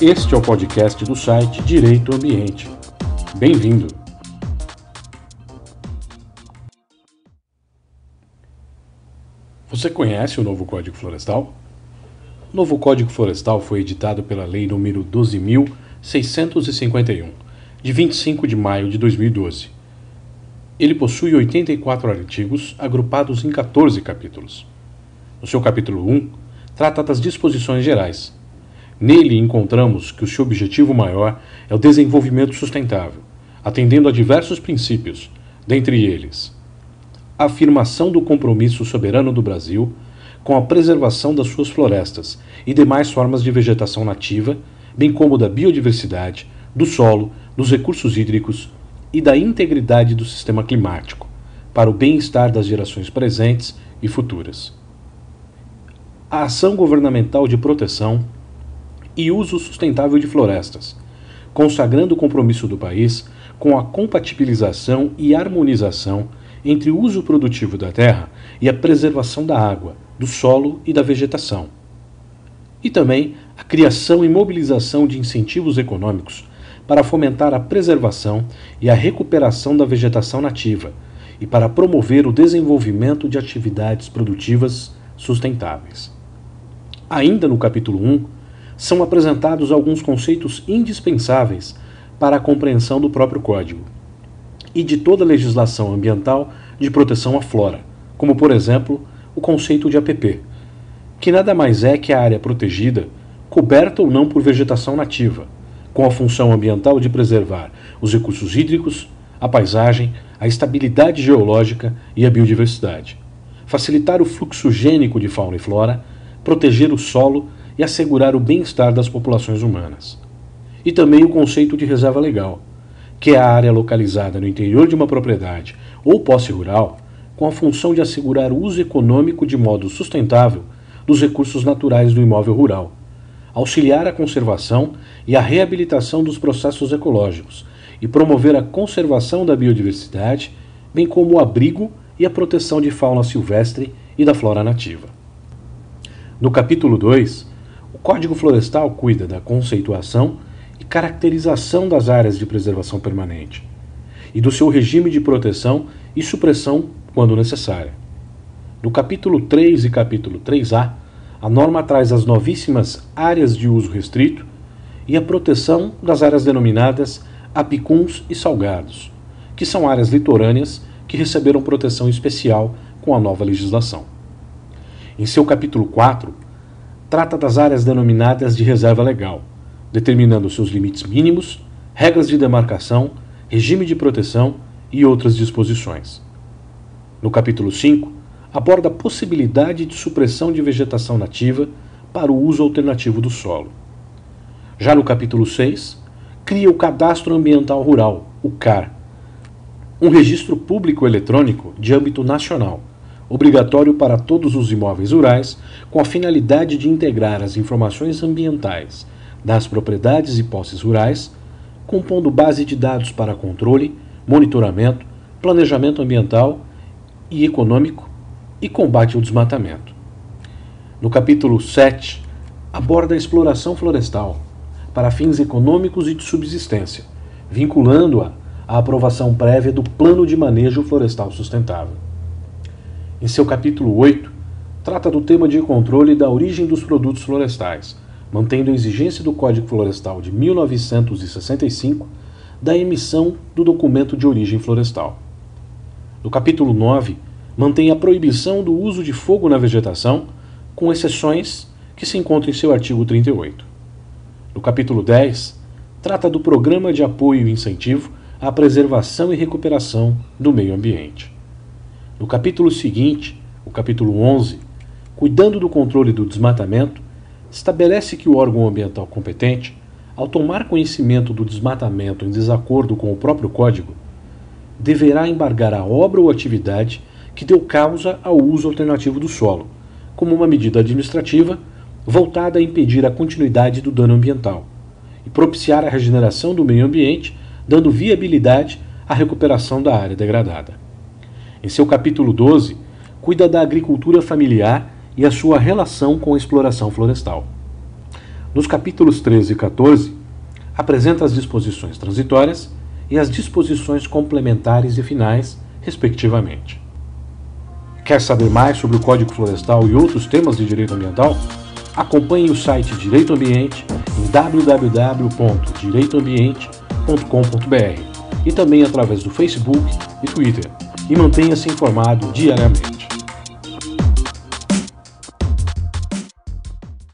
Este é o podcast do site Direito Ambiente. Bem-vindo! Você conhece o novo Código Florestal? O novo Código Florestal foi editado pela Lei nº 12.651, de 25 de maio de 2012. Ele possui 84 artigos, agrupados em 14 capítulos. No seu capítulo 1, trata das disposições gerais. Nele encontramos que o seu objetivo maior é o desenvolvimento sustentável, atendendo a diversos princípios, dentre eles a afirmação do compromisso soberano do Brasil com a preservação das suas florestas e demais formas de vegetação nativa, bem como da biodiversidade, do solo, dos recursos hídricos e da integridade do sistema climático, para o bem-estar das gerações presentes e futuras. A ação governamental de proteção e uso sustentável de florestas, consagrando o compromisso do país com a compatibilização e harmonização entre o uso produtivo da terra e a preservação da água, do solo e da vegetação. E também a criação e mobilização de incentivos econômicos para fomentar a preservação e a recuperação da vegetação nativa e para promover o desenvolvimento de atividades produtivas sustentáveis. Ainda no capítulo 1, são apresentados alguns conceitos indispensáveis para a compreensão do próprio Código e de toda a legislação ambiental de proteção à flora, como por exemplo o conceito de APP, que nada mais é que a área protegida, coberta ou não por vegetação nativa, com a função ambiental de preservar os recursos hídricos, a paisagem, a estabilidade geológica e a biodiversidade, facilitar o fluxo gênico de fauna e flora, proteger o solo e assegurar o bem-estar das populações humanas. E também o conceito de reserva legal, que é a área localizada no interior de uma propriedade ou posse rural, com a função de assegurar o uso econômico de modo sustentável dos recursos naturais do imóvel rural, auxiliar a conservação e a reabilitação dos processos ecológicos e promover a conservação da biodiversidade, bem como o abrigo e a proteção de fauna silvestre e da flora nativa. No capítulo 2, o Código Florestal cuida da conceituação e caracterização das áreas de preservação permanente e do seu regime de proteção e supressão quando necessária. No capítulo 3 e capítulo 3A, a norma traz as novíssimas áreas de uso restrito e a proteção das áreas denominadas apicuns e salgados, que são áreas litorâneas que receberam proteção especial com a nova legislação. Em seu capítulo 4, trata das áreas denominadas de reserva legal, determinando seus limites mínimos, regras de demarcação, regime de proteção e outras disposições. No capítulo 5, aborda a possibilidade de supressão de vegetação nativa para o uso alternativo do solo. Já no capítulo 6, cria o Cadastro Ambiental Rural, o CAR, um registro público eletrônico de âmbito nacional, obrigatório para todos os imóveis rurais, com a finalidade de integrar as informações ambientais das propriedades e posses rurais, compondo base de dados para controle, monitoramento, planejamento ambiental e econômico e combate ao desmatamento. No capítulo 7, aborda a exploração florestal para fins econômicos e de subsistência, vinculando-a à aprovação prévia do Plano de Manejo Florestal Sustentável. Em seu capítulo 8, trata do tema de controle da origem dos produtos florestais mantendo a exigência do Código Florestal de 1965 da emissão do documento de origem florestal. No capítulo 9, mantém a proibição do uso de fogo na vegetação, com exceções que se encontram em seu artigo 38. No capítulo 10, trata do Programa de Apoio e Incentivo à Preservação e Recuperação do Meio Ambiente. No capítulo seguinte, o capítulo 11, cuidando do controle do desmatamento, estabelece que o órgão ambiental competente, ao tomar conhecimento do desmatamento em desacordo com o próprio Código, deverá embargar a obra ou atividade que deu causa ao uso alternativo do solo, como uma medida administrativa voltada a impedir a continuidade do dano ambiental e propiciar a regeneração do meio ambiente, dando viabilidade à recuperação da área degradada. Em seu capítulo 12, cuida da agricultura familiar e a sua relação com a exploração florestal. Nos capítulos 13 e 14, apresenta as disposições transitórias e as disposições complementares e finais, respectivamente. Quer saber mais sobre o Código Florestal e outros temas de direito ambiental? Acompanhe o site Direito Ambiente em www.direitoambiente.com.br e também através do Facebook e Twitter e mantenha-se informado diariamente.